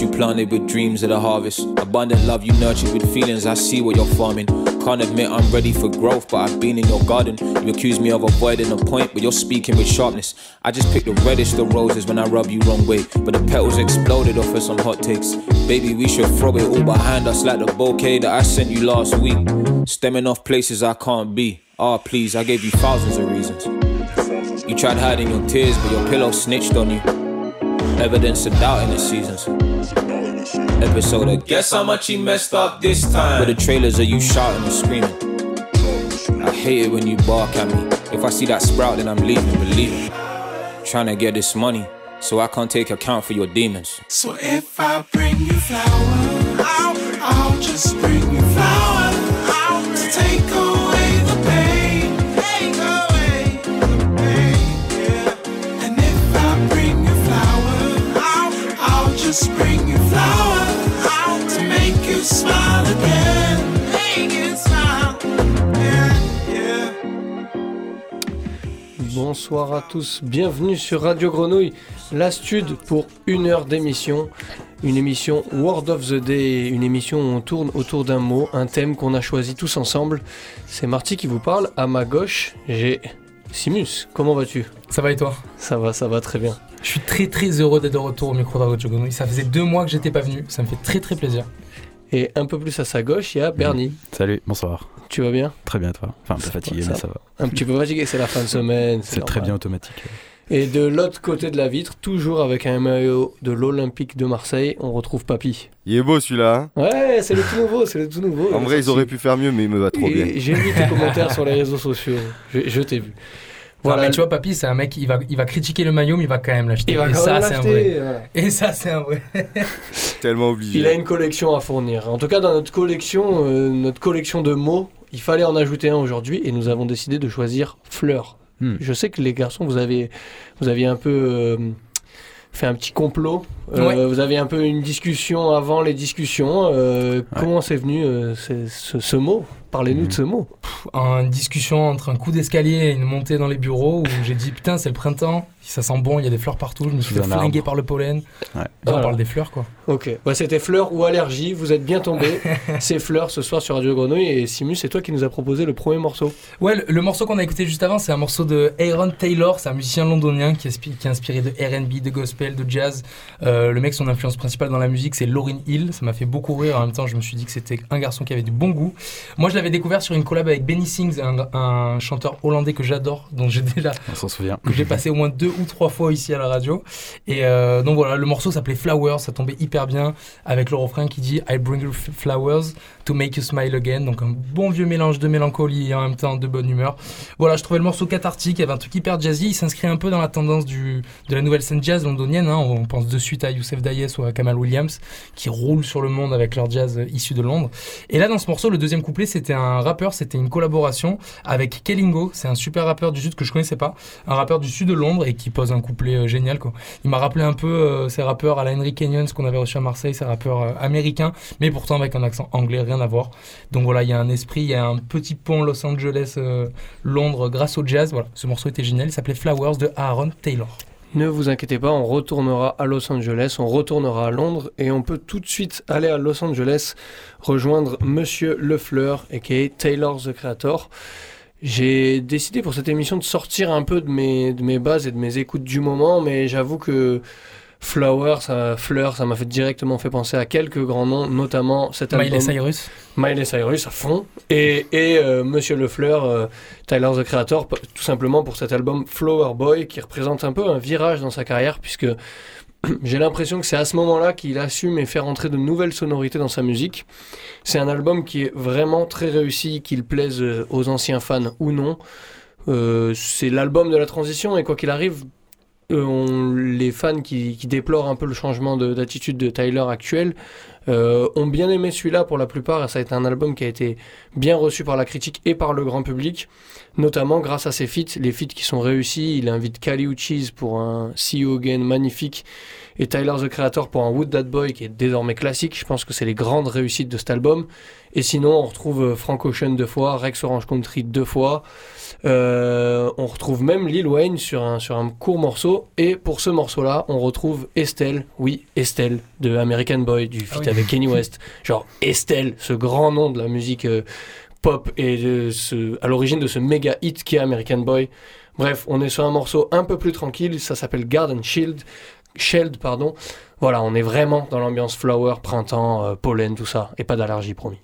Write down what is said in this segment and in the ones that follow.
you planted with dreams of the harvest. Abundant love you nurtured with feelings. I see what you're farming. Can't admit I'm ready for growth, but I've been in your garden. You accuse me of avoiding the point, but you're speaking with sharpness. I just pick the reddest of roses when I rub you wrong way. But the petals exploded off of some hot takes. Baby, we should throw it all behind us like the bouquet that I sent you last week. Stemming off places I can't be. Ah, oh, please, I gave you thousands of reasons. You tried hiding your tears, but your pillow snitched on you. Evidence of doubt in the seasons. Episode of Guess how much he messed up this time. But the trailers of you shouting and screaming. I hate it when you bark at me. If I see that sprout, then I'm leaving, believe it. Trying to get this money, so I can't take account for your demons. So if I bring you flowers, I'll, I'll just bring you flowers to take away just bring you flowers to make you smile again. Make you smile, yeah, yeah. Bonsoir à tous, bienvenue sur Radio Grenouille, la stud pour une heure d'émission. Une émission Word of the Day, une émission où on tourne autour d'un mot, un thème qu'on a choisi tous ensemble. C'est Marty qui vous parle. À ma gauche, j'ai Simus. Comment vas-tu? Ça va et toi? Ça va, ça va très bien. Je suis très très heureux d'être de retour au micro de Radio Grenouille. Ça faisait deux mois que j'étais pas venu. Ça me fait très très plaisir. Et un peu plus à sa gauche, il y a Bernie. Salut, bonsoir. Tu vas bien? Très bien, toi. Enfin, un peu fatigué, Ça mais va. ça va. Un petit peu fatigué, c'est la fin de semaine. C'est très bien automatique. Et de l'autre côté de la vitre, toujours avec un maillot de l'Olympique de Marseille, on retrouve Papy. Il est beau celui-là. hein? Ouais, c'est le tout nouveau, c'est le tout nouveau. en vrai, ils auraient pu faire mieux, mais il me va trop bien. J'ai vu tes commentaires sur les réseaux sociaux. Je, je t'ai vu. Voilà, Voilà. mais tu vois, papy, c'est un mec, il va, il va critiquer le maillot, mais il va quand même l'acheter. il va et quand ça, c'est un vrai. Et ça, c'est un vrai. Tellement obligé. Il a une collection à fournir. En tout cas, dans notre collection, euh, notre collection de mots, il fallait en ajouter un aujourd'hui et nous avons décidé de choisir fleur. Hmm. Je sais que les garçons, vous avez, vous aviez un peu euh, fait un petit complot. Euh, Ouais. Vous avez un peu une discussion avant les discussions. Euh, Comment c'est venu euh, ce mot? Parlez-nous de ce mot. Une discussion entre un coup d'escalier et une montée dans les bureaux où j'ai dit putain, c'est le printemps, ça sent bon, il y a des fleurs partout, je me suis fait flinguer par le pollen. Ouais. Là, on Voilà. parle des fleurs quoi. Ok. Bah, C'était fleur ou allergie. Vous êtes bien tombés. c'est fleur ce soir sur Radio Grenouille et Simus, c'est toi qui nous a proposé le premier morceau. Ouais, le, le morceau qu'on a écouté juste avant, c'est un morceau de Aaron Taylor, c'est un musicien londonien qui, inspi- qui est inspiré de RB, de gospel, de jazz. Euh, le mec, son influence principale dans la musique, c'est Lauryn Hill. Ça m'a fait beaucoup rire. En même temps, je me suis dit que c'était un garçon qui avait du bon goût. Moi, je l'avais découvert sur une collab avec Benny Sings, un, un chanteur hollandais que j'adore, dont j'ai déjà On s'en souvient. que j'ai passé au moins deux ou trois fois ici à la radio. Et euh, donc voilà, le morceau s'appelait Flowers, ça tombait hyper bien avec le refrain qui dit I bring you flowers to make you smile again. Donc un bon vieux mélange de mélancolie et en même temps de bonne humeur. Voilà, je trouvais le morceau cathartique, il y avait un truc hyper jazzy, il s'inscrit un peu dans la tendance du, de la nouvelle scène jazz londonienne. hein. On pense de suite à Youssef Dayes ou à Kamal Williams qui roulent sur le monde avec leur jazz issu de Londres. Et là, dans ce morceau, le deuxième couplet, c'était un rappeur, c'était une collaboration avec Kellingo. C'est un super rappeur du Sud que je connaissais pas, un rappeur du Sud de Londres et qui pose un couplet euh, génial. Quoi. Il m'a rappelé un peu euh, ces rappeurs à la Henry Kenyon, ce qu'on avait reçu à Marseille, ces rappeurs euh, américains, mais pourtant avec un accent anglais, rien à voir. Donc voilà, il y a un esprit, il y a un petit pont Los Angeles-Londres grâce au jazz. Voilà, ce morceau était génial. Il s'appelait Flowers de Aaron Taylor. Ne vous inquiétez pas, on retournera à Los Angeles, on retournera à Londres et on peut tout de suite aller à Los Angeles rejoindre Monsieur Lefleur, aka Taylor the Creator. J'ai décidé pour cette émission de sortir un peu de mes, de mes bases et de mes écoutes du moment, mais j'avoue que Flower, ça, Fleur, ça m'a fait directement fait penser à quelques grands noms, notamment cet album. Miley Cyrus. Miley Cyrus à fond et, et euh, Monsieur Lefleur, euh, Tyler the Creator, tout simplement pour cet album Flower Boy qui représente un peu un virage dans sa carrière puisque j'ai l'impression que c'est à ce moment-là qu'il assume et fait rentrer de nouvelles sonorités dans sa musique. C'est un album qui est vraiment très réussi, qu'il plaise euh, aux anciens fans ou non. Euh, c'est l'album de la transition et quoi qu'il arrive, on- les fans qui, déplorent un peu le changement de- d'attitude de Tyler actuel euh, ont bien aimé celui-là pour la plupart. Ça a été un album qui a été bien reçu par la critique et par le grand public, notamment grâce à ses feats, les feats qui sont réussis. Il invite Kali Uchis pour un See You Again magnifique et Tyler the Creator pour un Wood That Boy qui est désormais classique. Je pense que c'est les grandes réussites de cet album. Et sinon, on retrouve euh, Frank Ocean deux fois, Rex Orange Country deux fois. Euh, on retrouve même Lil Wayne sur un, sur un court morceau. Et pour ce morceau-là, on retrouve Estelle, oui, Estelle, de American Boy, du feat Ah oui. avec Kenny West. Genre Estelle, ce grand nom de la musique euh, pop et de ce, à l'origine de ce méga hit qui est American Boy. Bref, on est sur un morceau un peu plus tranquille, ça s'appelle Garden Shield, Sheld, pardon. Voilà, on est vraiment dans l'ambiance flower, printemps, euh, pollen, tout ça, et pas d'allergie, promis.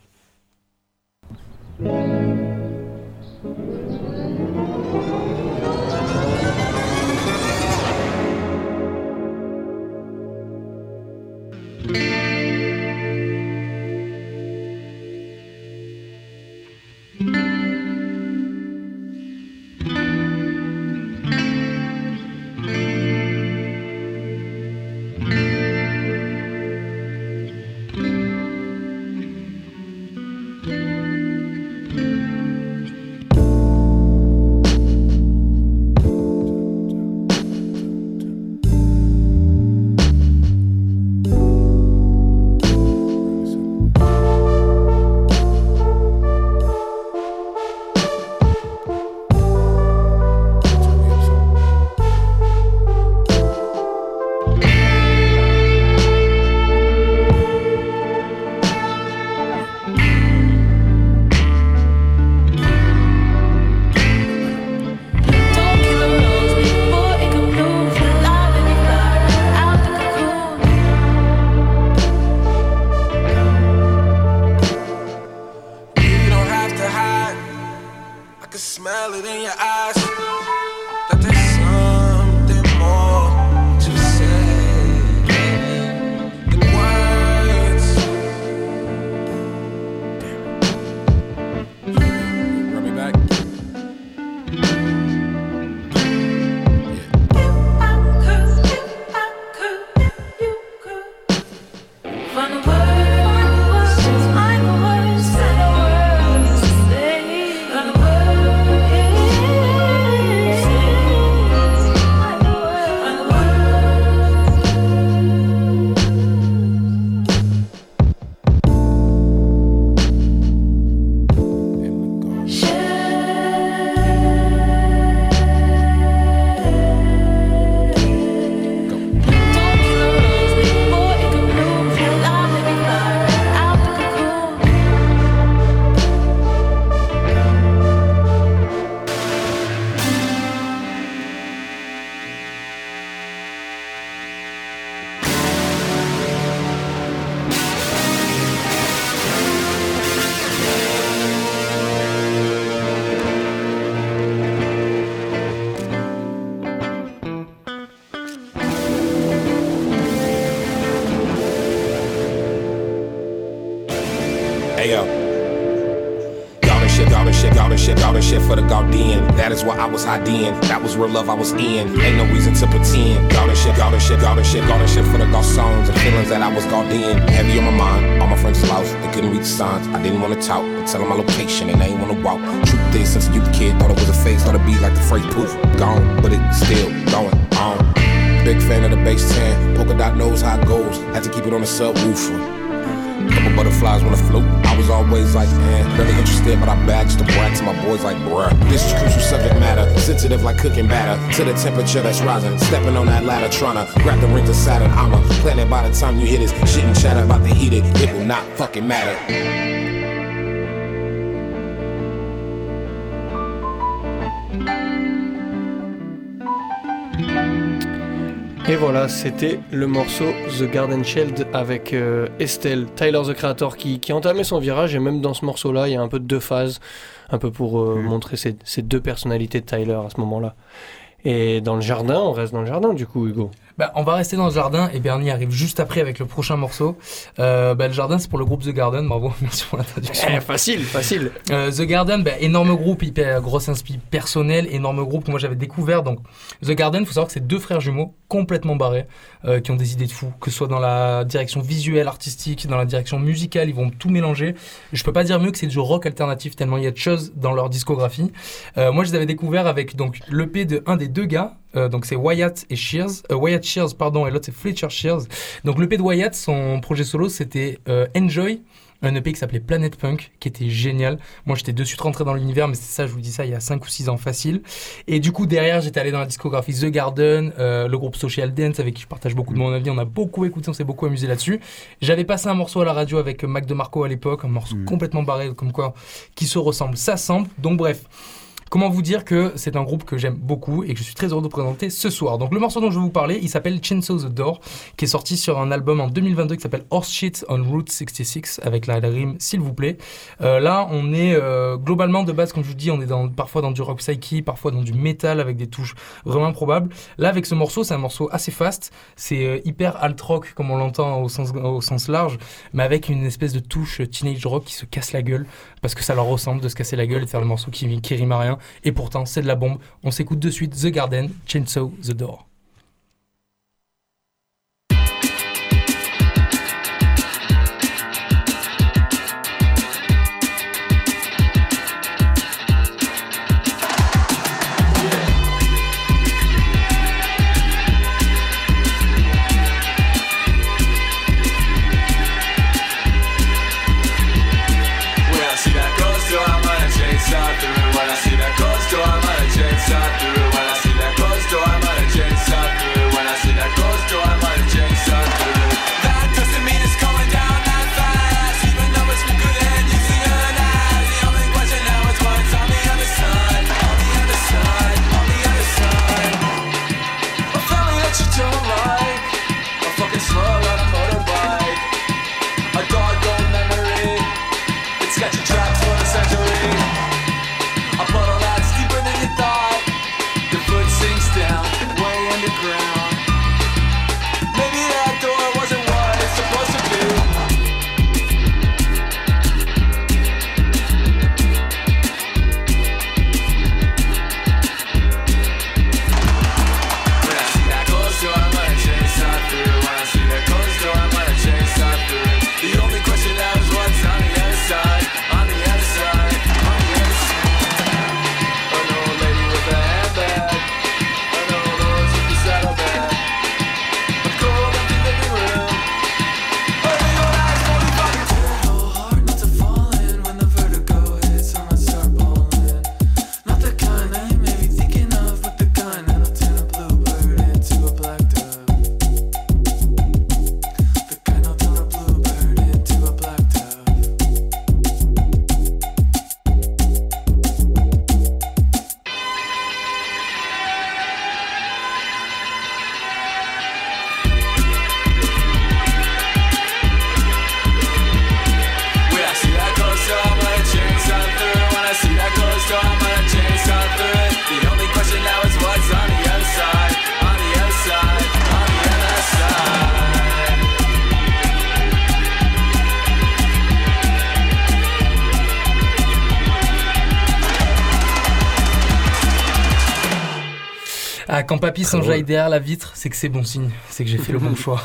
Is where I was hiding. That was real love I was in. Ain't no reason to pretend. Garden shit, garden shit, garden shit, garden shit for the Garsons and feelings that I was Gaudian. Heavy on my mind. All my friends lost. They couldn't read the signs. I didn't want to talk. But tell them my location and they ain't want to walk. Truth is, since a youth kid, thought it was a phase. Thought it'd be like the phrase poof. Gone. But it's still going on. Big fan of the bass 10. Polka dot knows how it goes. Had to keep it on the subwoofer. Couple butterflies wanna float. Was always like, eh, really interested, but I bagged the brat to my boys like, bruh. This is crucial subject matter, sensitive like cooking batter. To the temperature that's rising, stepping on that ladder, trying to grab the rings of Saturn. I'm a planet by the time you hit this shit and chatter about the heat it. It will not fucking matter. Voilà, c'était le morceau The Garden Shield avec euh, Estelle, Tyler the Creator qui, qui entamait son virage et même dans ce morceau-là, il y a un peu de deux phases, un peu pour euh, montrer ces, ces deux personnalités de Tyler à ce moment-là. Et dans le jardin, on reste dans le jardin du coup, Hugo. Bah, on va rester dans le jardin et Bernie arrive juste après avec le prochain morceau. Euh, bah, le jardin, c'est pour le groupe The Garden. Bravo, merci pour l'introduction. Eh, facile, facile. Euh, The Garden, bah, énorme groupe, hyper grosse inspi personnelle, énorme groupe que moi j'avais découvert. Donc, The Garden, faut savoir que c'est deux frères jumeaux complètement barrés euh, qui ont des idées de fou, que ce soit dans la direction visuelle, artistique, dans la direction musicale, ils vont tout mélanger. Je peux pas dire mieux que c'est du rock alternatif tellement il y a de choses dans leur discographie. Euh, moi, je les avais découverts avec donc l'EP de un des deux gars Euh, donc c'est Wyatt et Shears. Euh, Wyatt Shears, pardon, et l'autre c'est Fletcher Shears. Donc l'EP de Wyatt, son projet solo, c'était euh, Enjoy. Un EP qui s'appelait Planet Punk, qui était génial. Moi, j'étais de suite rentré dans l'univers, mais c'est ça, je vous dis ça, il y a 5 ou 6 ans facile. Et du coup, derrière, j'étais allé dans la discographie The Garden, euh, le groupe Social Dance, avec qui je partage beaucoup de mon avis. On a beaucoup écouté, on s'est beaucoup amusé là-dessus. J'avais passé un morceau à la radio avec Mac DeMarco à l'époque, un morceau Mm. complètement barré, comme quoi, qui se ressemble. Ça semble. Donc, bref. Comment vous dire que c'est un groupe que j'aime beaucoup et que je suis très heureux de présenter ce soir. Donc le morceau dont je vais vous parler, il s'appelle Chainsaw the Door, qui est sorti sur un album en 2022 qui s'appelle Horse Shit on Route 66 avec la, rime s'il vous plaît. Euh, là, on est euh, globalement de base, comme je vous dis, on est dans, parfois dans du rock psyche, parfois dans du metal avec des touches vraiment improbables. Là, avec ce morceau, c'est un morceau assez fast, c'est euh, hyper alt rock comme on l'entend au sens, au sens large, mais avec une espèce de touche teenage rock qui se casse la gueule parce que ça leur ressemble de se casser la gueule et de faire le morceau qui, qui rime à rien. Et pourtant, c'est de la bombe. On s'écoute de suite The Garden, Chainsaw the Door. Papy s'enjaille derrière la vitre, c'est que c'est bon signe, c'est que j'ai fait le bon choix.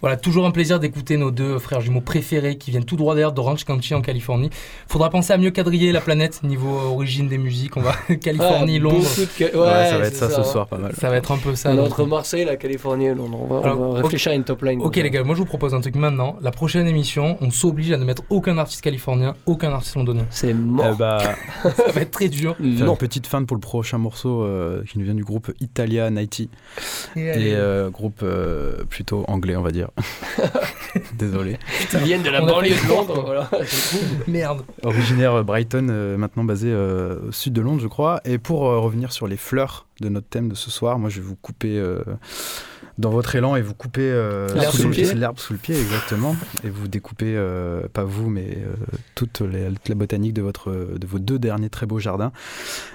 Voilà, toujours un plaisir d'écouter nos deux frères jumeaux préférés qui viennent tout droit d'ailleurs d'Orange County en Californie. Faudra penser à mieux quadriller la planète niveau origine des musiques. On va Californie, Ah, Londres. beaucoup de ca- Ouais, Ouais, ça va être ça, ce soir, pas mal. Ça va être un peu ça. Entre Marseille, la Californie et Londres. On va, on réfléchir à une top line. Ok les gars, moi je vous propose un truc maintenant. La prochaine émission, on s'oblige à ne mettre aucun artiste californien, aucun artiste londonien. C'est mort. Eh bah, Ça va être très dur. non. une petite fin pour le prochain morceau euh, qui nous vient du groupe Italia 90 Et, et euh, groupe euh, plutôt anglais on va dire. Désolé. Ils viennent de la banlieue de le Londres. Voilà. Merde. Originaire euh, Brighton, euh, maintenant basé euh, au sud de Londres je crois. Et pour euh, revenir sur les fleurs de notre thème de ce soir, moi je vais vous couper euh, dans votre élan et vous couper euh, L'herbe sous sous le pied. l'herbe sous le pied exactement. et vous découpez, euh, pas vous mais euh, toute, les- toute la botanique de, votre, de vos deux derniers très beaux jardins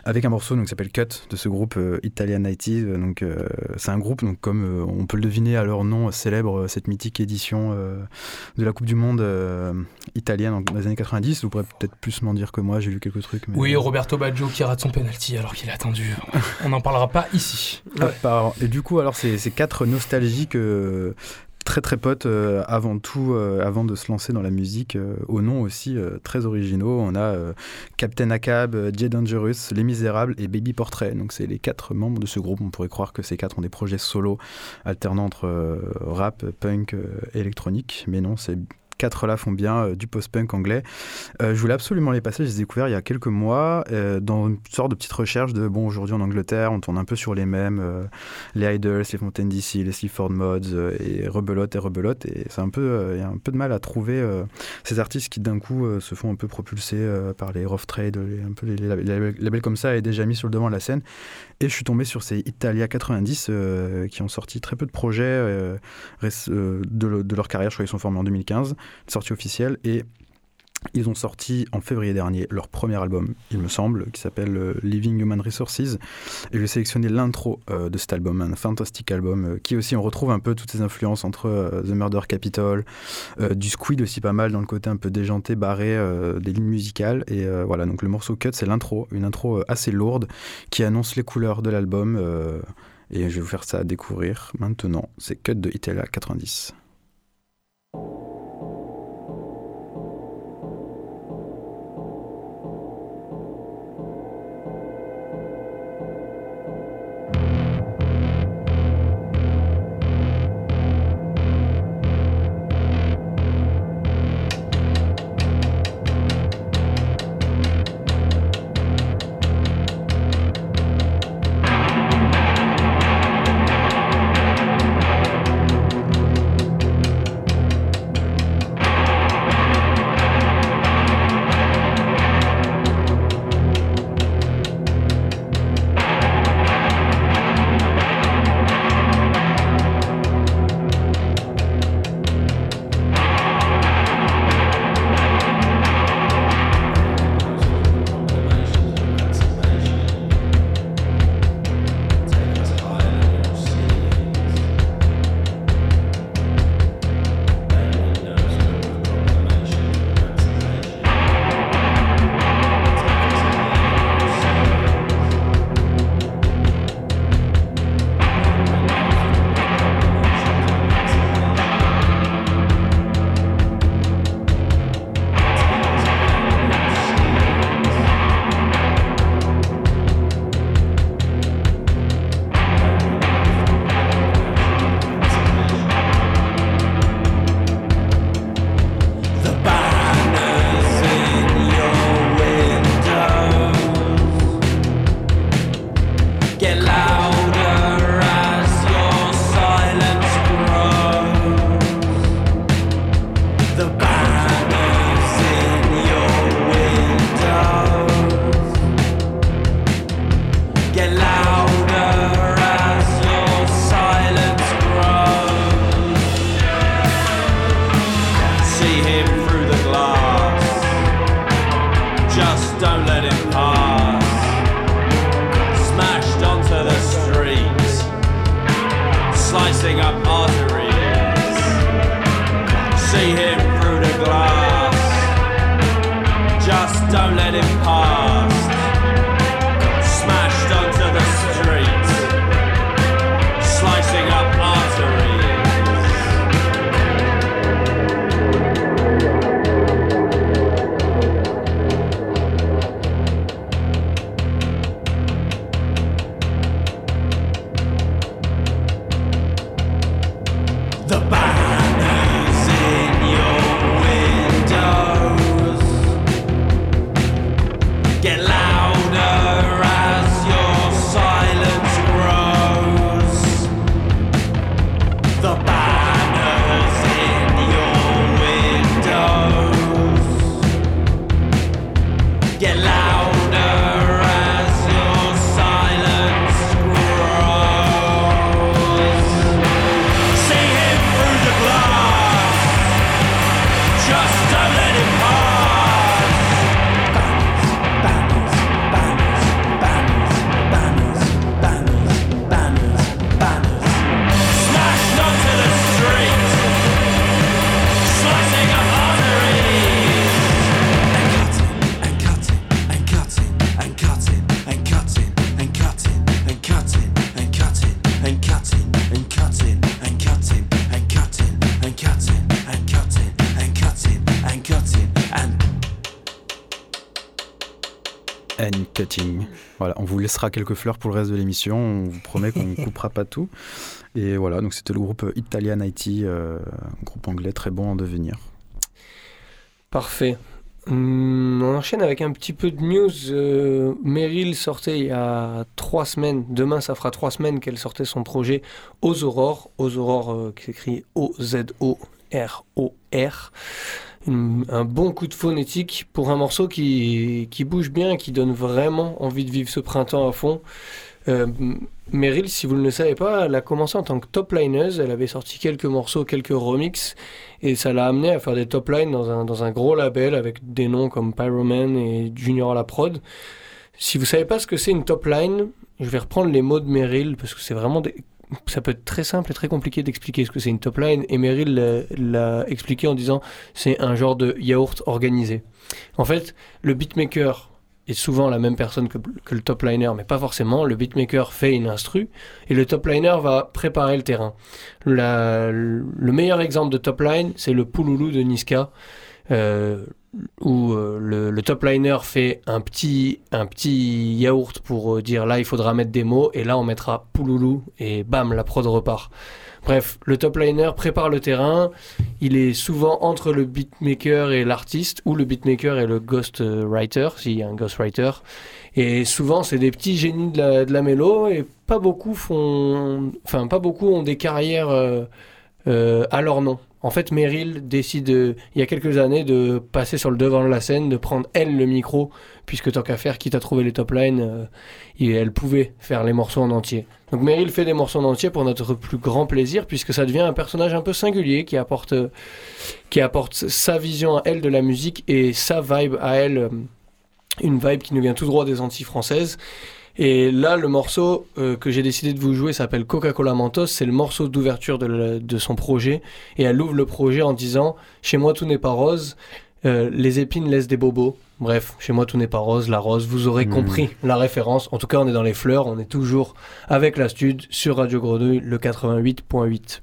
avec un morceau donc, qui s'appelle Cut de ce groupe euh, Italian 90 donc euh, c'est un groupe donc comme euh, on peut le deviner à leur nom célèbre cette mythique édition euh, de la Coupe du Monde euh, italienne dans les années 90 vous pourrez peut-être plus m'en dire que moi j'ai lu quelques trucs mais, Oui, Roberto Baggio qui rate son penalty alors qu'il a attendu. On n'en parlera pas ici. apparemment. et du coup alors c'est quatre nostalgiques euh, très très potes euh, avant tout, euh, avant de se lancer dans la musique, euh, aux noms aussi très originaux. On a Captain euh, Jay Dangerous, Les Misérables et Baby Portrait. Donc c'est les quatre membres de ce groupe. On pourrait croire que ces quatre ont des projets solo alternant entre rap, punk, électronique, mais non, c'est quatre là font bien euh, du post-punk anglais. Euh, je voulais absolument les passer, je les ai découverts il y a quelques mois euh, dans une sorte de petite recherche de bon aujourd'hui en Angleterre, on tourne un peu sur les mêmes, les Idols, les Fontaine DC, les Sleaford Mods et rebelote et rebelote et c'est un peu il y a un peu de mal à trouver ces artistes qui d'un coup se font un peu propulser par les rough trade, les, un peu les, labels, comme ça et déjà mis sur le devant de la scène. Et je suis tombé sur ces Italia 90 euh, qui ont sorti très peu de projets de, de leur carrière. Je crois qu'ils sont formés en 2015, sortie officielle. Et ils ont sorti en février dernier leur premier album, il me semble, qui s'appelle euh, Living Human Resources. Et je vais sélectionner l'intro euh, de cet album, un fantastique album euh, qui aussi on retrouve un peu toutes ces influences entre The Murder Capital, du Squid aussi pas mal dans le côté un peu déjanté, barré des lignes musicales. Et voilà, donc le morceau Cut, c'est l'intro, une intro assez lourde qui annonce les couleurs de l'album. et je vais vous faire ça découvrir maintenant. C'est Cut de Italia 90. get. Laissera quelques fleurs pour le reste de l'émission. On vous promet qu'on ne coupera pas tout. Et voilà, donc c'était le groupe Italian IT, euh, groupe anglais très bon en devenir. Parfait. Hum, on enchaîne avec un petit peu de news. Euh, Meryl sortait il y a trois semaines. Demain, ça fera trois semaines qu'elle sortait son projet Aux Aurores. Aux Aurores euh, qui s'écrit O-Z-O-R-O-R. Un bon coup de phonétique pour un morceau qui, qui bouge bien, qui donne vraiment envie de vivre ce printemps à fond. Euh, Meryl, si vous ne le savez pas, elle a commencé en tant que top lineuse. Elle avait sorti quelques morceaux, quelques remixes. Et ça l'a amené à faire des top lines dans un, dans un gros label avec des noms comme Pyroman et Junior à la prod. Si vous savez pas ce que c'est une top line, je vais reprendre les mots de Meryl parce que c'est vraiment des... Ça peut être très simple et très compliqué d'expliquer ce que c'est une top line. Et Meryl l'a- expliqué en disant c'est un genre de yaourt organisé. En fait, le beatmaker est souvent la même personne que, le top liner, mais pas forcément. Le beatmaker fait une instru et le top liner va préparer le terrain. Le meilleur exemple de top line, c'est le Pouloulou de Niska, euh, où euh, le, le top liner fait un petit, un petit yaourt pour euh, dire là il faudra mettre des mots, et là on mettra Pouloulou, et bam, la prod repart. Bref, le top liner prépare le terrain, il est souvent entre le beatmaker et l'artiste, ou le beatmaker et le ghostwriter, s'il y a un ghostwriter. Et souvent, c'est des petits génies de la, de la mélo, et pas beaucoup font, enfin, pas beaucoup ont des carrières euh, à leur nom. En fait, Meryl décide, il y a quelques années, de passer sur le devant de la scène, de prendre elle le micro, puisque tant qu'à faire, quitte à trouver les top lines, euh, et elle pouvait faire les morceaux en entier. Donc Meryl fait des morceaux en entier pour notre plus grand plaisir, puisque ça devient un personnage un peu singulier qui apporte, qui apporte sa vision à elle de la musique et sa vibe à elle, euh, une vibe qui nous vient tout droit des Antilles françaises. Et là, le morceau euh, que j'ai décidé de vous jouer s'appelle Coca-Cola Mentos. C'est le morceau d'ouverture de, son projet. Et elle ouvre le projet en disant Chez moi, tout n'est pas rose. euh, les épines laissent des bobos. Bref, chez moi, tout n'est pas rose. La rose, vous aurez Mhm. compris la référence. En tout cas, on est dans les fleurs. On est toujours avec la stud sur Radio Grenouille, le 88.8.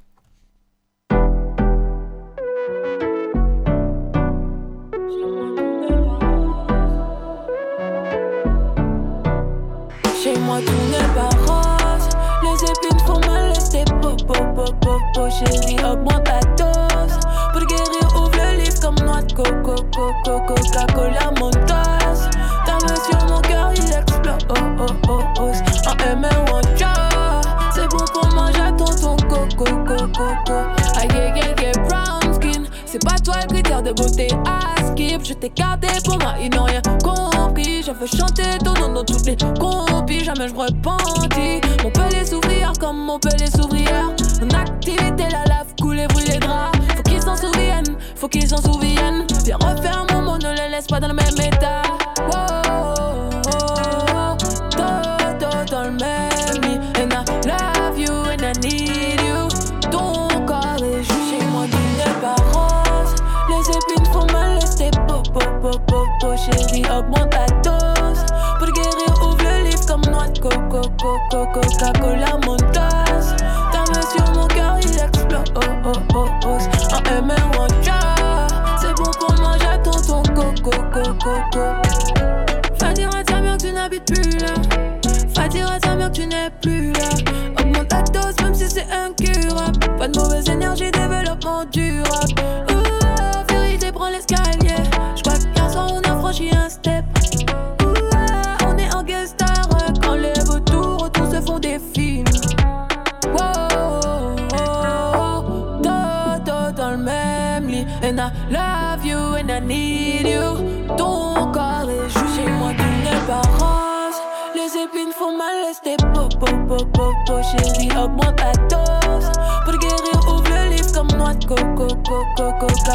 de skip. Je t'ai gardé pour moi ils n'ont rien compris. Je veux chanter ton nom dans toutes les compis Jamais je repentis. Mon pelé s'ouvrir comme mon pelé s'ouvrière En activité la lave couler brûle les draps. Faut qu'ils s'en souviennent, faut qu'ils s'en souviennent. Viens refaire mon mot, ne les laisse pas dans le même état. Wow, coco Coca-Cola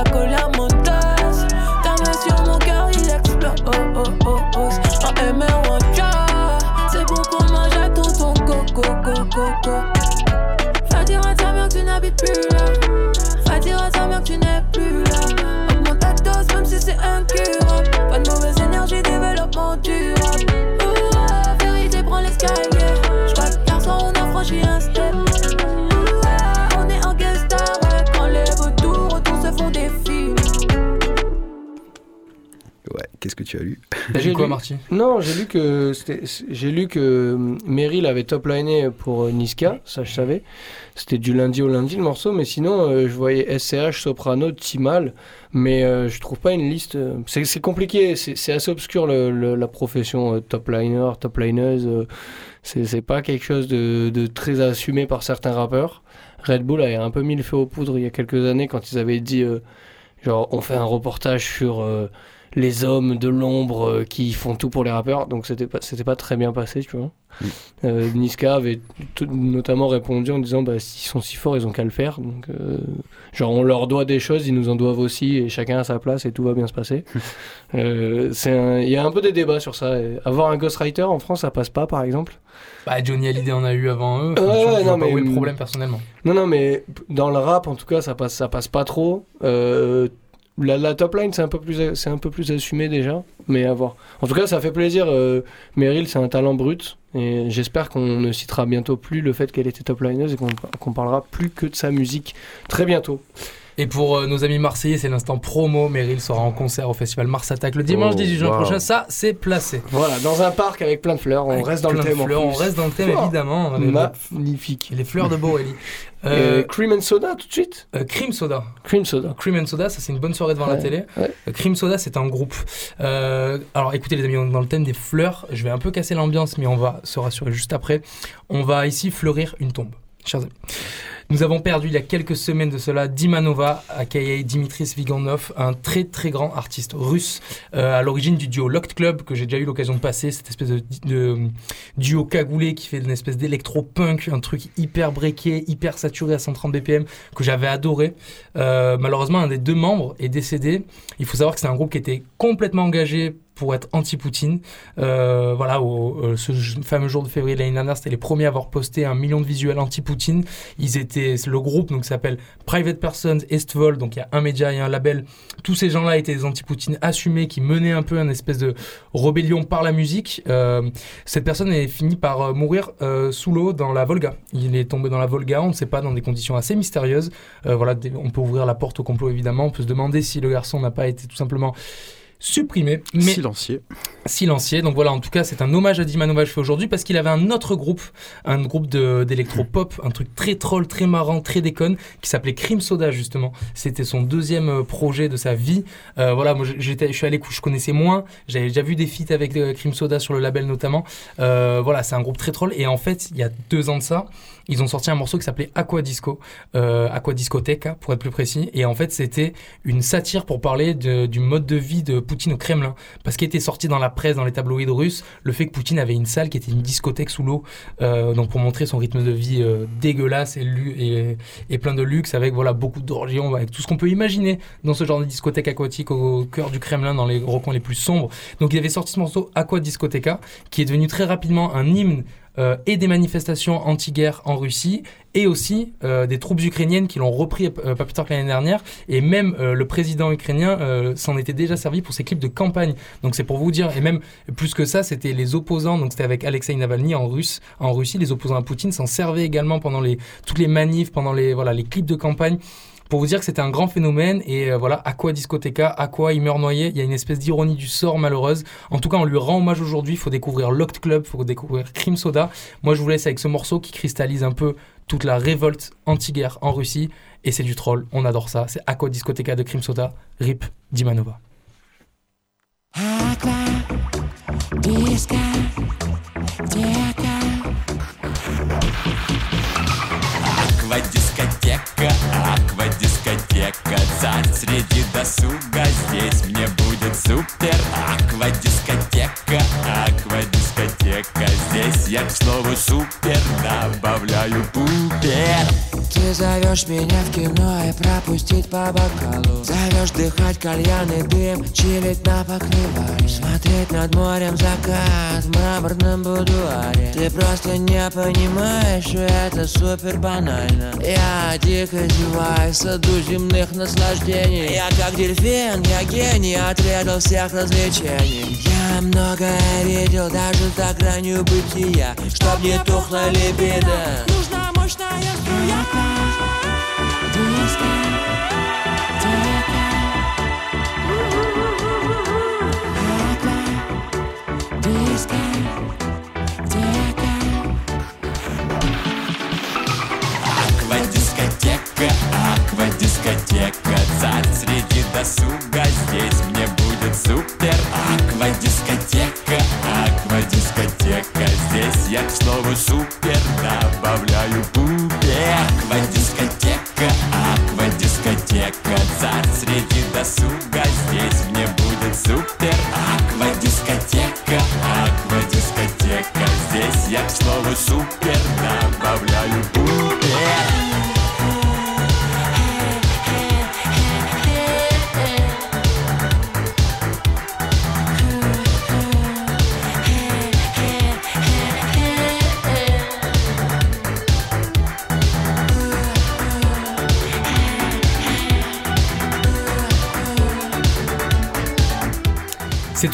cola tu as lu. T'as lu quoi, lu- Marty? Non, j'ai lu que j'ai lu que hum, Meryl avait top liné pour euh, Niska, ça je savais. C'était du lundi au lundi le morceau, mais sinon euh, je voyais SCH, Soprano, Timal, mais euh, je trouve pas une liste. euh, C'est compliqué, c'est assez obscur le- le- la profession euh, top liner, top lineuse. euh, c'est c'est pas quelque chose de, de très assumé par certains rappeurs. Red Bull avait un peu mis le feu aux poudres il y a quelques années quand ils avaient dit euh, genre on fait un reportage sur euh, les hommes de l'ombre euh, qui font tout pour les rappeurs, donc c'était pas, c'était pas très bien passé, tu vois. Mm. Euh, Niska avait tout- notamment répondu en disant bah, s'ils sont si forts, ils ont qu'à le faire. Donc, euh, genre, on leur doit des choses, ils nous en doivent aussi, et chacun à sa place, et tout va bien se passer. Euh, c'est un- Il y a un peu des débats sur ça. Et avoir un ghostwriter en France, ça passe pas, par exemple. Bah, Johnny Hallyday en a eu avant eux. Vois non, pas mais- où est le problème personnellement. Non, non, mais dans le rap, en tout cas, ça passe, ça passe pas trop. La, top line, c'est un peu plus, c'est un peu plus assumé déjà, mais à voir. En tout cas, ça fait plaisir. Euh, Meryl, c'est un talent brut, et j'espère qu'on ne citera bientôt plus le fait qu'elle était top lineuse et qu'on qu'on parlera plus que de sa musique très bientôt. Et pour euh, nos amis marseillais, c'est l'instant promo. Meryl sera en concert au festival Mars Attack le dimanche Oh, 18 juin wow. prochain. Ça, c'est placé. Voilà, dans un parc avec plein de fleurs, on Avec reste dans le thème. fleurs, on reste dans le thème, évidemment. Magnifique. les fleurs de Borelli. Euh, Cream and Soda tout de suite? euh, Cream Soda. Cream Soda. Cream and Soda, ça c'est une bonne soirée devant la télé. ouais. Euh, Cream Soda, c'est un groupe. Euh, alors écoutez les amis, on est dans le thème des fleurs. Je vais un peu casser l'ambiance, mais on va se rassurer juste après. On va ici fleurir une tombe, chers amis. Nous avons perdu il y a quelques semaines de cela Dimanova, aka Dimitris Viganov, un très très grand artiste russe euh, à l'origine du duo Locked Club que j'ai déjà eu l'occasion de passer, cette espèce de, duo cagoulé qui fait une espèce d'électro-punk, un truc hyper breaké, hyper saturé à 130 BPM que j'avais adoré. Euh, malheureusement, un des deux membres est décédé. Il faut savoir que c'est un groupe qui était complètement engagé pour être anti-Poutine. Euh, voilà, au, euh, ce fameux jour de février de l'année dernière, c'était les premiers à avoir posté un million de visuels anti-Poutine. Ils étaient, le groupe donc s'appelle Private Persons Estvol, donc il y a un média et un label. Tous ces gens-là étaient des anti-Poutine assumés qui menaient un peu une espèce de rébellion par la musique. Euh, cette personne est fini par euh, mourir euh, sous l'eau dans la Volga. Il est tombé dans la Volga, on ne sait pas, dans des conditions assez mystérieuses. Euh, voilà, on peut ouvrir la porte au complot évidemment. On peut se demander si le garçon n'a pas été tout simplement supprimé. Mais Silencieux. silencieux. Donc voilà, en tout cas, c'est un hommage à Dimanova fais aujourd'hui parce qu'il avait un autre groupe, un groupe d'électro-pop, un truc très troll, très marrant, très déconne, qui s'appelait Crime Soda justement. C'était son deuxième euh, projet de sa vie. Euh, voilà, moi j'étais, je suis allé, je connaissais moins. J'avais déjà vu des feats avec euh, Crime Soda sur le label notamment. Euh, voilà, c'est un groupe très troll. Et en fait, il y a deux ans de ça, ils ont sorti un morceau qui s'appelait Aqua Disco, euh, Aqua Discoteca pour être plus précis. Et en fait, c'était une satire pour parler du mode de vie de Poutine au Kremlin. Parce qu'il était sorti dans la presse, dans les tabloïds russes, le fait que Poutine avait une salle qui était une discothèque sous l'eau. euh, donc pour montrer son rythme de vie euh, dégueulasse et, et, et plein de luxe, avec voilà, beaucoup d'orgies, avec tout ce qu'on peut imaginer dans ce genre de discothèque aquatique au cœur du Kremlin, dans les recoins les plus sombres. Donc il avait sorti ce morceau Aqua Discoteca, qui est devenu très rapidement un hymne euh, et des manifestations anti-guerre en Russie, et aussi euh, des troupes ukrainiennes qui l'ont repris euh, pas plus tard que l'année dernière, et même euh, le président ukrainien euh, s'en était déjà servi pour ses clips de campagne. Donc c'est pour vous dire, et même plus que ça, c'était les opposants, donc c'était avec Alexei Navalny en russe, en Russie, les opposants à Poutine s'en servaient également pendant les, toutes les manifs, pendant les, voilà, les clips de campagne. Pour vous dire que c'était un grand phénomène et euh, voilà, discothèque, à quoi il meurt noyé, il y a une espèce d'ironie du sort malheureuse. En tout cas, on lui rend hommage aujourd'hui, il faut découvrir Locked Club, il faut découvrir Crime Soda. Moi, je vous laisse avec ce morceau qui cristallise un peu toute la révolte anti-guerre en Russie et c'est du troll, on adore ça. C'est Aqua Discoteca de Crime Soda, RIP Dimanova. Аквадискотека, аквадискотека Царь среди досуга, здесь мне будет супер Аквадискотека, аквадискотека Здесь я к слову супер добавляю пупер. Ты зовешь меня в кино и пропустить по бокалу. Зовешь дыхать кальян дым, чилить на покрывале. Смотреть над морем закат в мраморном будуаре. Ты просто не понимаешь, что это супер банально. Я дико зеваю в саду земных наслаждений. Я как дельфин, я гений, отведал всех развлечений. Я многое видел, даже Нужно за гранью бытия Чтоб не тухла лебеда. Нужна мощная струя. Диско, диско, Аквадискотека, аквадискотека Царь среди досуга Здесь мне будет супер. Аквадискотека. Однако здесь я снова супер добавил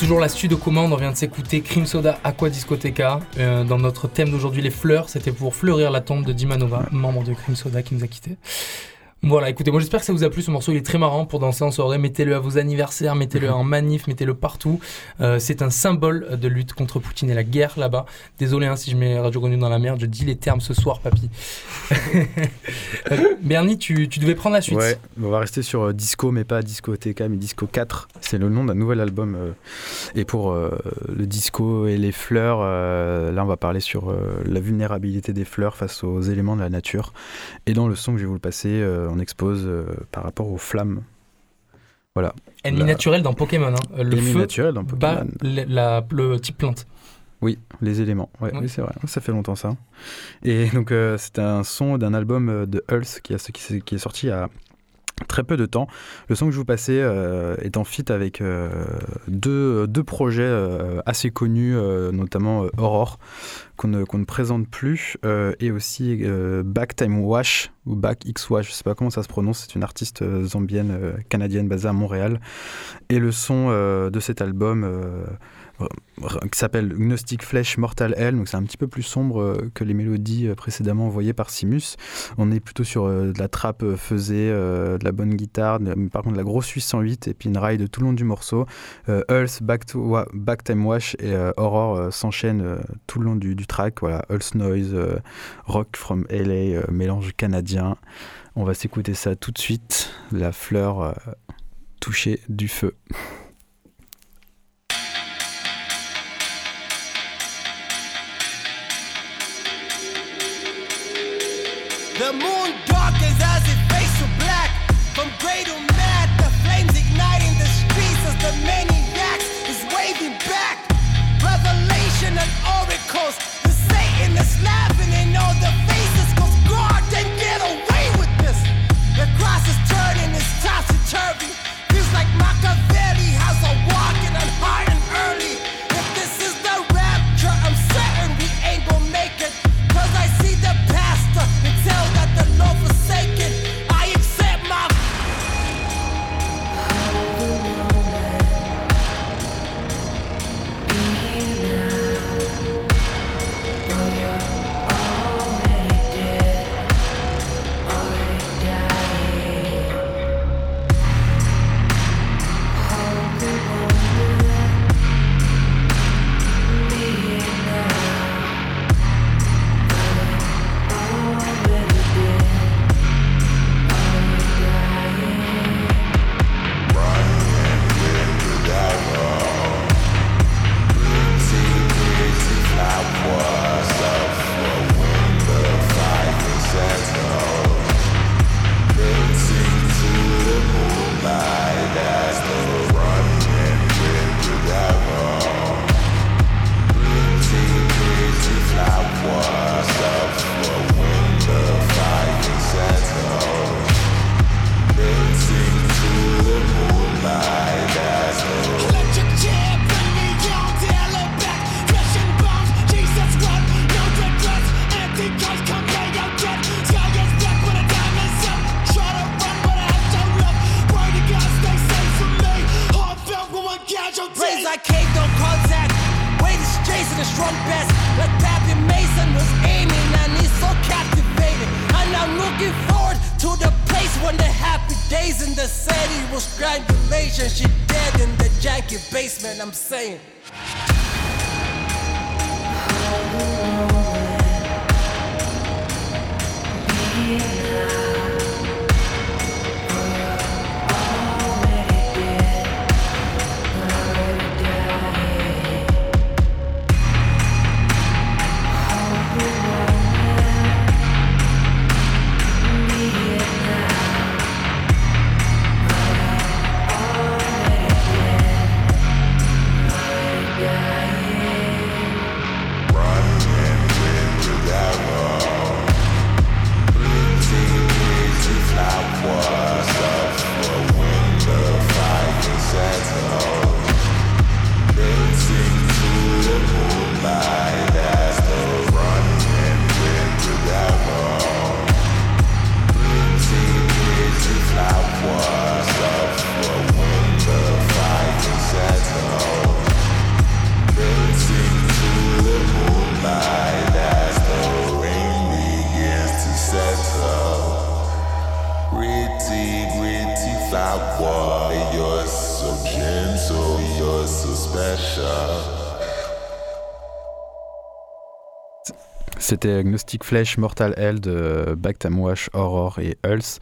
toujours la suite de commande, on vient de s'écouter Cream Soda Aqua Discoteca. Euh, dans notre thème d'aujourd'hui, les fleurs, c'était pour fleurir la tombe de Dimanova, membre de Cream Soda qui nous a quittés. Voilà, écoutez, moi j'espère que ça vous a plu ce morceau, il est très marrant pour danser en soirée, mettez-le à vos anniversaires, mettez-le en manif, mettez-le partout. Euh, c'est un symbole de lutte contre Poutine et la guerre là-bas. Désolé hein, si je mets Radio Grenouille dans la merde, je dis les termes ce soir, papy. Bernie, tu, tu devais prendre la suite. Ouais, on va rester sur euh, Disco, mais pas Discoteca, mais Disco 4. C'est le nom d'un nouvel album. euh, et pour le disco et les fleurs, là on va parler sur la vulnérabilité des fleurs face aux éléments de la nature. Et dans le son que je vais vous le passer, on expose euh, par rapport aux flammes. Voilà. Ennemi La- naturel dans Pokémon. hein. Le Ennemi feu naturel dans Pokémon. le, la- le type plante. Oui, les éléments. Ouais. Oui, c'est vrai. Ça fait longtemps ça. Et donc euh, c'est un son d'un album euh, de Hulse qui, a, qui, est sorti a très peu de temps. Le son que je vous passais euh, est en feat avec euh, deux, projets euh, assez connus, notamment Aurore, qu'on ne, ne présente plus, et aussi Back Time Wash, ou Back X Wash, je sais pas comment ça se prononce, c'est une artiste zambienne, canadienne basée à Montréal. Et le son de cet album qui s'appelle Gnostic Flesh Mortal Hell, donc c'est un petit peu plus sombre euh, que les mélodies euh, précédemment envoyées par Simus. On est plutôt sur euh, de la trappe euh, faisée, euh, de la bonne guitare, par contre de la grosse 808 et puis une ride tout le long du morceau. Euh, Hulse, Back, Time Wash et euh, euh, s'enchaînent euh, tout le long du, track. Voilà, Hulse Noise, euh, Rock from LA, euh, mélange canadien. On va s'écouter ça tout de suite. La fleur euh, touchée du feu. The moon C'était Agnostic Flesh, Mortal Hell de Backtamwash, Horror et Hulse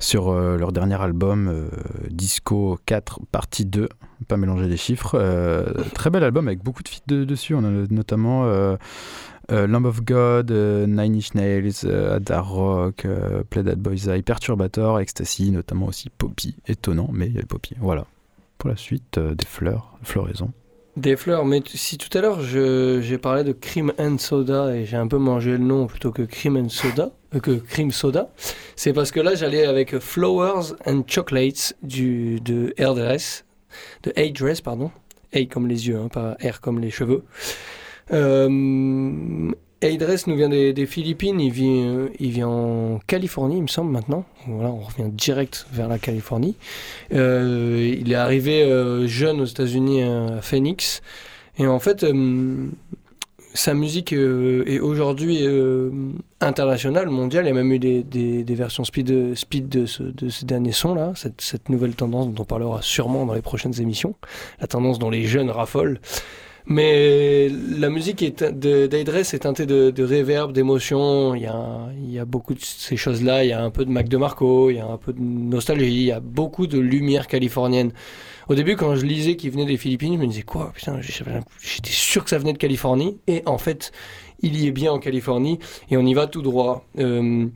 sur euh, leur dernier album euh, Disco 4 partie 2, pas mélanger les chiffres. Euh, très bel album avec beaucoup de feats de- dessus, on a notamment euh, euh, Lamb of God, euh, Nine Inch Nails, euh, Adar Rock, euh, Play That Boys Eye, Perturbator, Ecstasy, notamment aussi Poppy, étonnant mais il y a Poppy, voilà. Pour la suite, euh, des fleurs, floraison. Des fleurs, mais si tout à l'heure j'ai parlé de Cream and Soda et j'ai un peu mangé le nom plutôt que Cream and Soda, euh, que Cream Soda, c'est parce que là j'allais avec Flowers and Chocolates du, de Airdress, de A-Dress, pardon. A comme les yeux, hein, pas R comme les cheveux. Euh, A-Dress nous vient des, Philippines, il vit, euh, il vit en Californie, il me semble maintenant. Voilà, on revient direct vers la Californie. Euh, il est arrivé euh, jeune aux États-Unis à Phoenix. Et en fait, euh, sa musique euh, est aujourd'hui euh, internationale, mondiale. Il y a même eu des, des- des versions speed, speed de, ce, de ces derniers sons-là, cette, cette nouvelle tendance dont on parlera sûrement dans les prochaines émissions, la tendance dont les jeunes raffolent. Mais la musique d'Aidress est teintée de, de reverb, d'émotion. Il y, a, beaucoup de ces choses-là. Il y a un peu de Mac DeMarco, il y a un peu de nostalgie, il y a beaucoup de lumière californienne. Au début, quand je lisais qu'il venait des Philippines, je me disais quoi Putain, j'étais sûr que ça venait de Californie. Et en fait, il y est bien en Californie et on y va tout droit. Euh,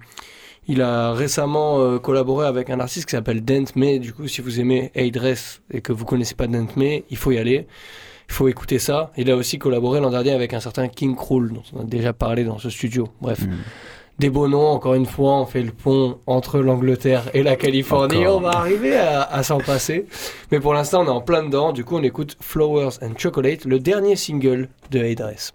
il a récemment euh, collaboré avec un artiste qui s'appelle Dent May. Du coup, si vous aimez A-Dress et que vous connaissez pas Dent May, il faut y aller. Il faut écouter ça. Il a aussi collaboré l'an dernier avec un certain King Krul, dont on a déjà parlé dans ce studio. Bref, des beaux noms. Encore une fois, on fait le pont entre l'Angleterre et la Californie. Encore. On va arriver à, à s'en passer. Mais pour l'instant, on est en plein dedans. Du coup, on écoute Flowers and Chocolate, le dernier single de A-Dress.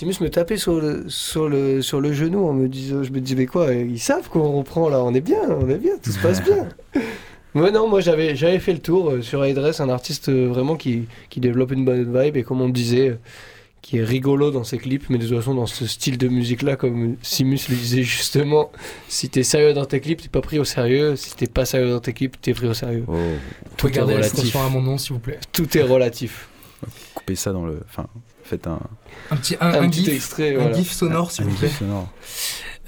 Simus me tapait sur le, sur le, sur le genou en me disant, je me disais, mais quoi, ils savent qu'on reprend là, on est bien, on est bien, tout se passe bien. Ouais, non, moi j'avais, j'avais fait le tour euh, sur Address, un artiste euh, vraiment qui, qui développe une bonne vibe et comme on disait, euh, qui est rigolo dans ses clips, mais de toute façon dans ce style de musique là, comme Simus le disait justement, si t'es sérieux dans tes clips, t'es pas pris au sérieux, si t'es pas sérieux dans tes clips, t'es pris au sérieux. Oh. À mon nom, s'il vous plaît. Tout est relatif. Coupez ça dans le. Enfin, faites un. Un petit, un, Un un petit gif, extrait, un voilà. gif sonore, s'il vous plaît. gif sonore.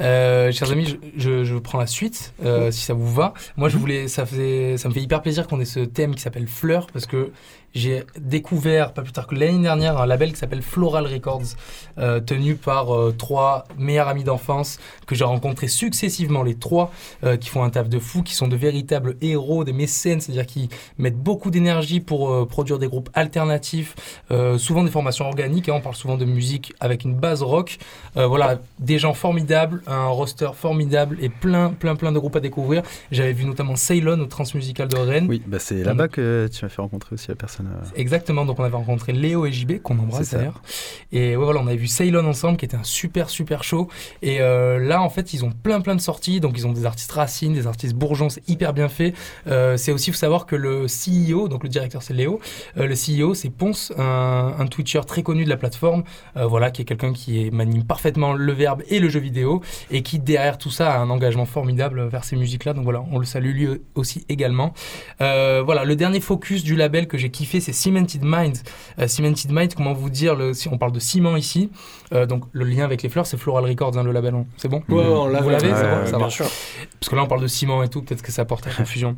Euh, chers amis, je, je, je prends la suite, euh, si ça vous va. Moi, je voulais, ça, faisait, ça me fait hyper plaisir qu'on ait ce thème qui s'appelle Fleur, parce que j'ai découvert, pas plus tard que l'année dernière, un label qui s'appelle Floral Records, euh, tenu par euh, trois meilleurs amis d'enfance que j'ai rencontrés successivement, les trois, euh, qui font un taf de fou, qui sont de véritables héros, des mécènes, c'est-à-dire qui mettent beaucoup d'énergie pour produire des groupes alternatifs, souvent des formations organiques, hein, on parle souvent de musique avec une base rock. Voilà, des gens formidables, un roster formidable et plein, plein, plein de groupes à découvrir. J'avais vu notamment Ceylon au Transmusical de Rennes. Oui, bah c'est là-bas que tu m'as fait rencontrer aussi la personne. euh, Exactement, donc on avait rencontré Léo et JB, qu'on embrasse d'ailleurs. Et ouais, voilà, on avait vu Ceylon ensemble, qui était un super, super show. Et euh, là, en fait, ils ont plein, plein de sorties. Donc, ils ont des artistes racines, des artistes bourgeons, c'est hyper bien fait. Euh, c'est aussi, il faut savoir que le CEO, donc le directeur, c'est Léo. Le CEO, c'est Ponce, un, un Twitcher très connu de la plateforme. Voilà, qui est quelqu'un qui est, manie parfaitement le verbe et le jeu vidéo. Et qui, derrière tout ça, a un engagement formidable vers ces musiques-là. Donc voilà, on le salue lui aussi également. Euh, voilà, le dernier focus du label que j'ai kiffé, c'est Cemented Mind. Euh, Cemented Mind, comment vous dire, le, si on parle de ciment ici, euh, donc le lien avec les fleurs, c'est Floral Records, hein, le label, c'est bon Ouais, ouais, on Vous l'avait. l'avez, Ouais, bon, ouais, ça bien va. sûr. Parce que là, on parle de ciment et tout, peut-être que ça porte à confusion.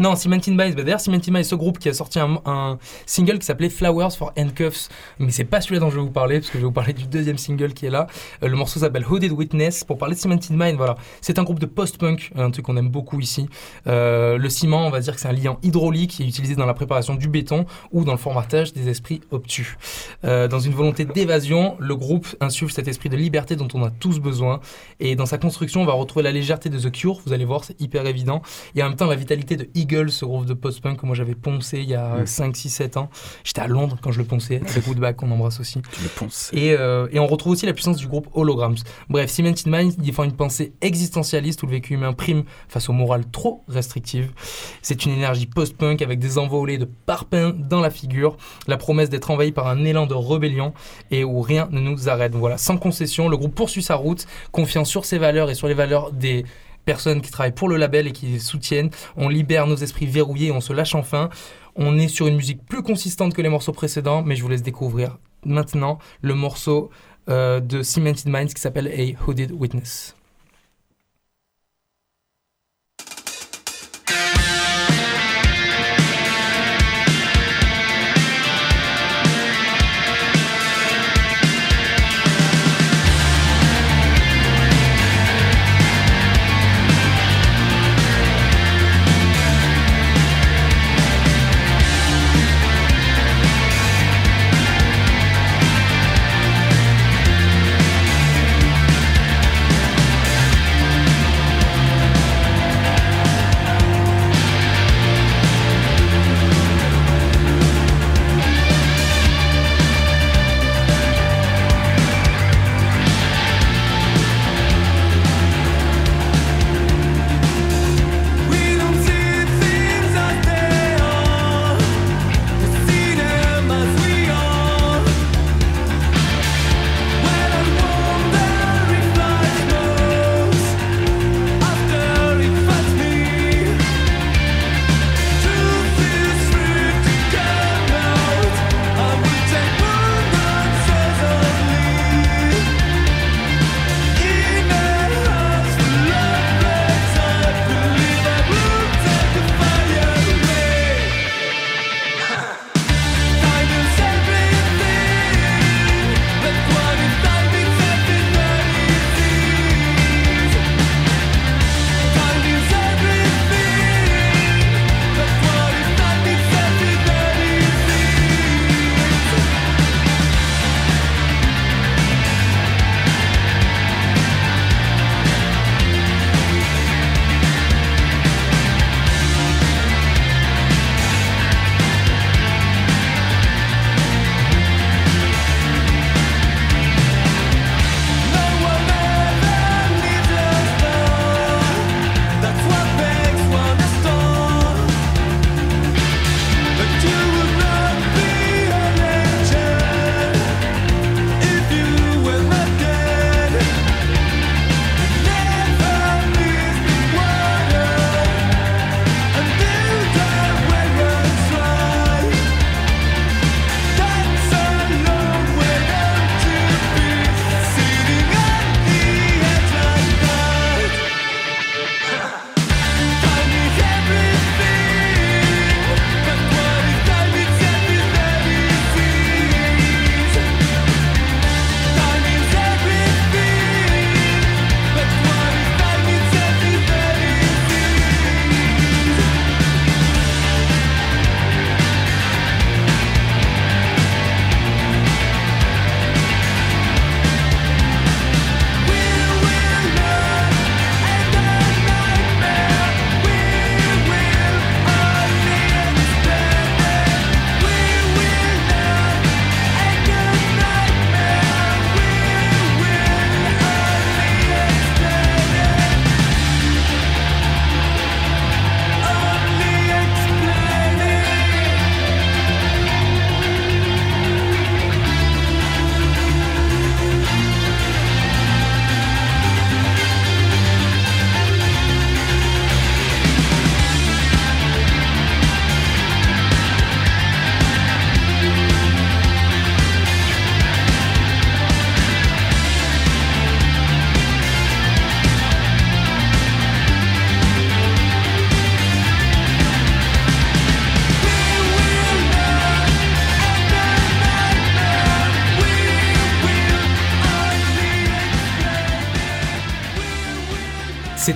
Non, Cemented Minds, bah d'ailleurs Cemented Minds, ce groupe qui a sorti un, single qui s'appelait Flowers for Handcuffs, mais c'est pas celui-là dont je vais vous parler, parce que je vais vous parler du deuxième single qui est là. Euh, le morceau s'appelle Hooded Witness. Pour parler de Cemented Mind, voilà, c'est un groupe de post-punk, un truc qu'on aime beaucoup ici. Euh, le ciment, on va dire que c'est un liant hydraulique qui est utilisé dans la préparation du béton ou dans le formatage des esprits obtus. Euh, dans une volonté d'évasion, le groupe insuffle cet esprit de liberté dont on a tous besoin. Et dans sa construction, on va retrouver la légèreté de The Cure, vous allez voir, c'est hyper évident. Et en même temps, la vitalité de Eagle, ce groupe de post-punk que moi j'avais poncé il y a Mm. 5, 6, 7 ans. J'étais à Londres quand je le ponçais, avec Woodback, qu'on embrasse aussi. Tu le ponces. Et, euh, et on retrouve aussi la puissance du groupe Holograms. Bref, Cemented Minds défend une pensée existentialiste où le vécu humain prime face aux morales trop restrictives. C'est une énergie post-punk avec des envolées de parpaings dans la figure, la promesse d'être envahi par un élan de rébellion et où rien ne nous arrête. Voilà, sans concession, le groupe poursuit sa route, confiant sur ses valeurs et sur les valeurs des personnes qui travaillent pour le label et qui les soutiennent. On libère nos esprits verrouillés on se lâche enfin. On est sur une musique plus consistante que les morceaux précédents, mais je vous laisse découvrir maintenant le morceau euh, de Cemented Minds qui s'appelle A Hooded Witness.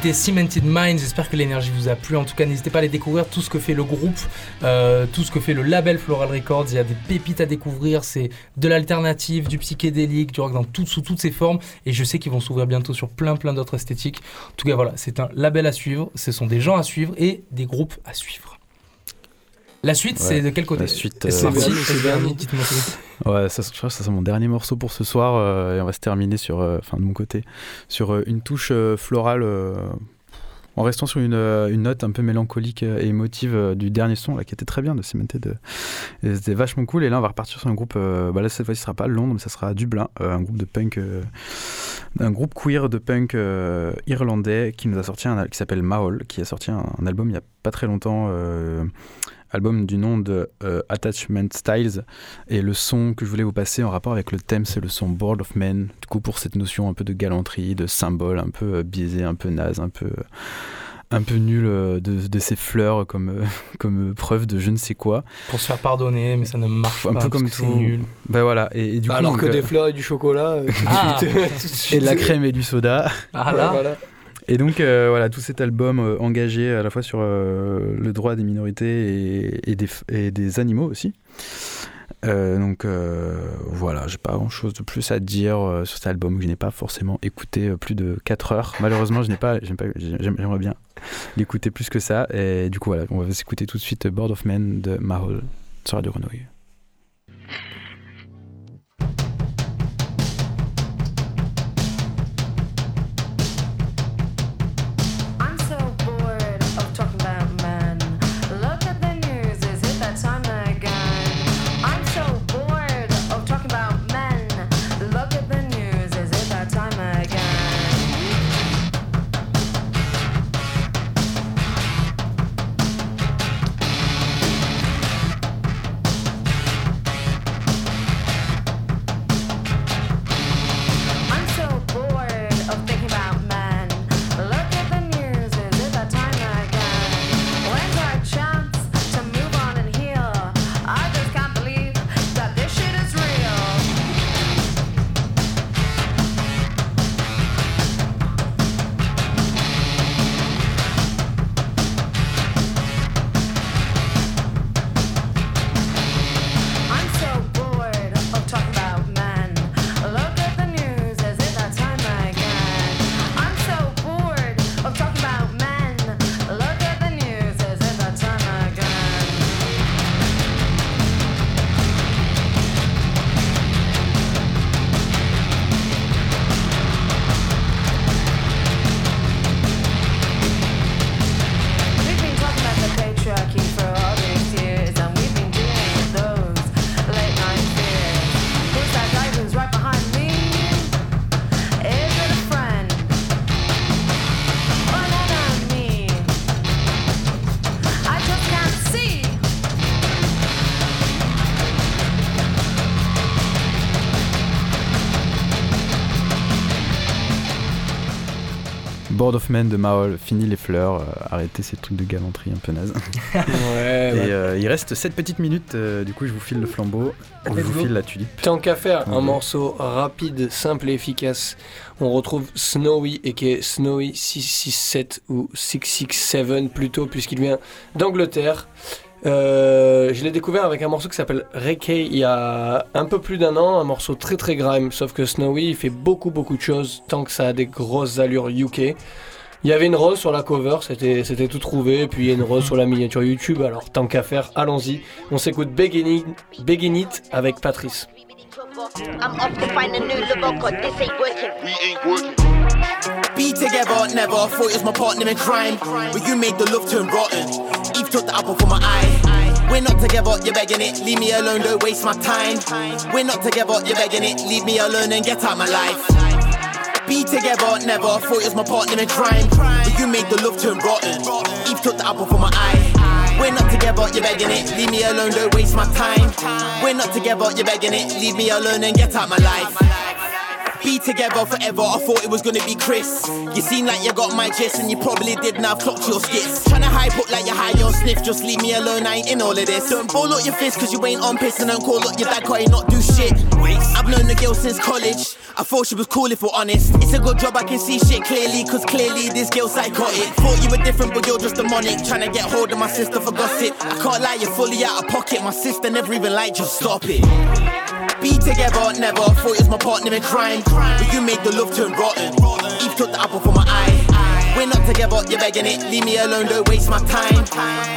C'était Cemented Mind. J'espère que l'énergie vous a plu. En tout cas, n'hésitez pas à aller découvrir tout ce que fait le groupe, euh, tout ce que fait le label Floral Records. Il y a des pépites à découvrir. C'est de l'alternative, du psychédélique, du rock dans tout, sous toutes ses formes. Et je sais qu'ils vont s'ouvrir bientôt sur plein, plein d'autres esthétiques. En tout cas, voilà, c'est un label à suivre. Ce sont des gens à suivre et des groupes à suivre. La suite, Ouais, c'est de quel côté La suite. C'est euh, Bernie, c'est c'est Bernie, dites-moi. Ouais, ça, je c'est mon dernier morceau pour ce soir euh, et on va se terminer sur, euh, enfin de mon côté, sur euh, une touche florale en restant sur une, une note un peu mélancolique et émotive du dernier son là qui était très bien de Cemented. Et C'était vachement cool et là on va repartir sur un groupe, bah là cette fois-ci ce sera pas Londres mais ça sera Dublin, un groupe de punk, un groupe queer de punk euh, irlandais qui nous a sorti un qui s'appelle Maol, qui a sorti un, album il y a pas très longtemps. euh, album du nom de euh, Attachment Styles et le son que je voulais vous passer en rapport avec le thème c'est le son Board of Men du coup pour cette notion un peu de galanterie de symbole un peu biaisé un peu naze un peu un peu nul euh, de, de ces fleurs comme, euh, comme euh, preuve de je ne sais quoi Pour se faire pardonner, mais ça ne marche un pas. peu parce comme tout c'est nul. ben voilà et, et du coup Alors donc, que euh, des fleurs et du chocolat. euh, Ah. suite, tout de suite, et de la crème et du soda Ah là, voilà. Et donc euh, voilà, tout cet album euh, engagé à la fois sur euh, le droit des minorités et, et des, f- et des animaux aussi. Euh, donc euh, voilà, j'ai pas grand chose de plus à dire euh, sur cet album que je n'ai pas forcément écouté euh, plus de 4 heures. Malheureusement, je n'ai pas, j'aime pas- j'aime- j'aimerais bien l'écouter plus que ça. Et du coup, voilà, on va s'écouter tout de suite Board of Men de Mahol sur Radio Grenouille. Board of Men de Mahol, fini les fleurs, euh, arrêtez ces trucs de galanterie un peu naze. Ouais, Et euh, il reste 7 petites minutes, euh, du coup je vous file le flambeau, je vous file la tulipe. Tant qu'à faire un morceau rapide, simple et efficace, on retrouve Snowy et qui est Snowy 667 ou 667 plutôt puisqu'il vient d'Angleterre. Euh, je l'ai découvert avec un morceau qui s'appelle Reiki il y a un peu plus d'un an, un morceau très très grime, sauf que Snowy il fait beaucoup beaucoup de choses tant que ça a des grosses allures UK. Il y avait une rose sur la cover, c'était c'était tout trouvé, puis il y a une rose sur la miniature YouTube, alors tant qu'à faire, allons-y. On s'écoute Begin It, Begin It avec Patrice. I'm off to find a new lover, cause this ain't working. We ain't working. Be together, never. Thought it was my partner in crime. But you made the love turn rotten. Took the apple from my eye. We're not together, you're begging it. Leave me alone, don't waste my time. We're not together, you're begging it. Leave me alone and get out my life. Be together, never. Thought it was my partner in crime. But you made the love turn rotten. Eve took the apple from my eye. We're not together, you're begging it. Leave me alone, don't waste my time. We're not together, you're begging it. Leave me alone and get out my life. Be together forever, I thought it was gonna be Chris. You seem like you got my gist, and you probably did now clocked your skits. Tryna hype up like you're high on sniff, just leave me alone, I ain't in all of this. Don't ball up your fist cause you ain't on piss, and don't call up your dad cause not do shit. I've known the girl since college. I thought she was cool if we're honest. It's a good job I can see shit clearly, cause clearly this girl's psychotic. Thought you were different, but you're just demonic. Tryna get hold of my sister for gossip. I can't lie, you're fully out of pocket. My sister never even liked, just stop it. Be together, never. Thought it was my partner in crime. But you made the love turn rotten. Eve took the apple from my eye. We're not together, you're begging it. Leave me alone, don't waste my time.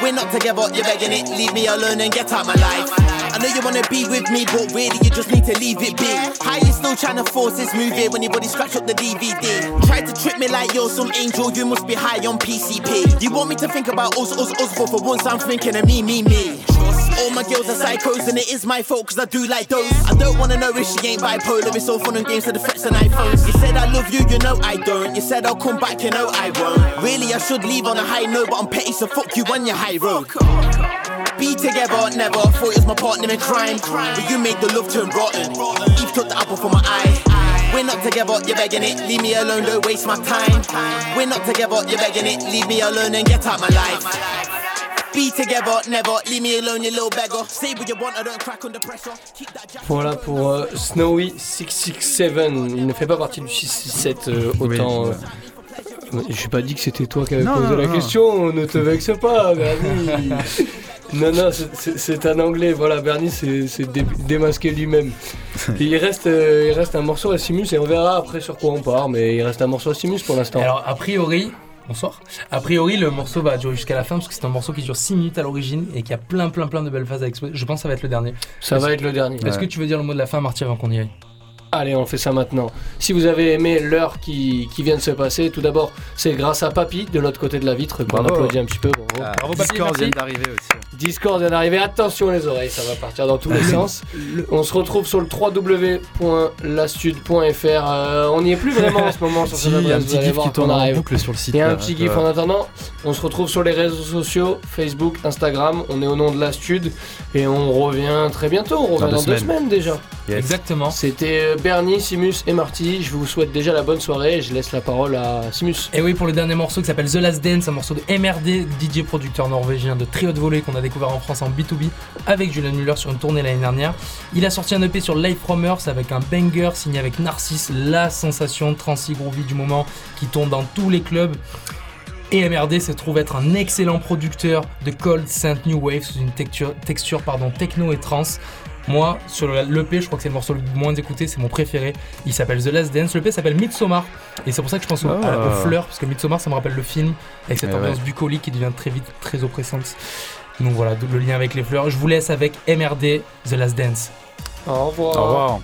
We're not together, you're begging it. Leave me alone and get out my life. I know you wanna be with me, but really you just need to leave it be. How you still trying to force this movie when your body scratch up the DVD? Tried to trip me like you're some angel, you must be high on PCP. You want me to think about us, us, us, but for once I'm thinking of me, me, me. All my girls are psychos and it is my fault cause I do like those. I don't wanna know if she ain't bipolar, it's all fun and games to the threats and iPhones. You said I love you, you know I don't. You said I'll come back, you know I won't. Really, I should leave on a high note, but I'm petty, so fuck you on your high road. Be together, never. Thought it was my partner in crime. But you made the love turn rotten. Eve took the apple from my eye. We're not together, you're begging it. Leave me alone, don't waste my time. We're not together, you're begging it. Leave me alone and get out my life. Be together, never. Leave me alone, you little beggar. Say what you want, I don't crack under pressure. Keep that jack- Voilà pour euh, Snowy 667. Il ne fait pas partie du 667 euh, autant. euh, J'ai pas dit que c'était toi qui avais Non, posé non, la non. question, ne te vexe pas, Bernie. non, non, c'est- un anglais, voilà, Bernie dé- démasqué lui-même. Il, reste, euh, il reste un morceau à Simus et on verra après sur quoi on part, mais il reste un morceau à Simus pour l'instant. Alors, a priori, bonsoir. A priori, le morceau va durer jusqu'à la fin parce que c'est un morceau qui dure 6 minutes à l'origine et qui a plein, plein, plein de belles phases à exploser. Je pense que ça va être le dernier. Ça va être le dernier. Est-ce que tu veux dire le mot de la fin, Marty, avant qu'on y aille? Allez, on fait ça maintenant. Si vous avez aimé l'heure qui, qui vient de se passer, tout d'abord, c'est grâce à Papy de l'autre côté de la vitre qu'on Bravo. applaudit un petit peu. Bravo. Ah, Bravo, Papy, Discord merci. vient d'arriver aussi. Discord vient d'arriver, attention les oreilles, ça va partir dans tous les sens. On se retrouve sur le www.lastude.fr. Euh, on n'y est plus vraiment en ce moment sur Si, cette il y a un petit gif qui tourne en boucle sur le site. Il y a un petit gif en attendant. On se retrouve sur les réseaux sociaux, Facebook, Instagram. On est au nom de la Stud et on revient très bientôt. On revient Dans dans, deux deux semaines. semaines déjà. Yes. Exactement. C'était euh, Bernie, Simus et Marty. Je vous souhaite déjà la bonne soirée et je laisse la parole à Simus. Et oui, pour le dernier morceau qui s'appelle The Last Dance, un morceau de MRD, DJ producteur norvégien de très haute volée qu'on a découvert en France en B2B avec Julian Muller sur une tournée l'année dernière. Il a sorti un EP sur Live From Earth avec un banger signé avec Narcisse, la sensation transi groovy du moment qui tourne dans tous les clubs. Et MRD se trouve être un excellent producteur de Cold Saint New Wave sous une texture, texture pardon, techno et trance. Moi, sur le- l'EP, je crois que c'est le morceau le moins écouté, c'est mon préféré. Il s'appelle The Last Dance. L'EP s'appelle Midsommar. Et c'est pour ça que je pense au- Ah. à- aux fleurs, parce que Midsommar, ça me rappelle le film, avec cette ambiance ouais. bucolique qui devient très vite très oppressante. Donc voilà, le lien avec les fleurs. Je vous laisse avec MRD, The Last Dance. Au revoir. Au revoir.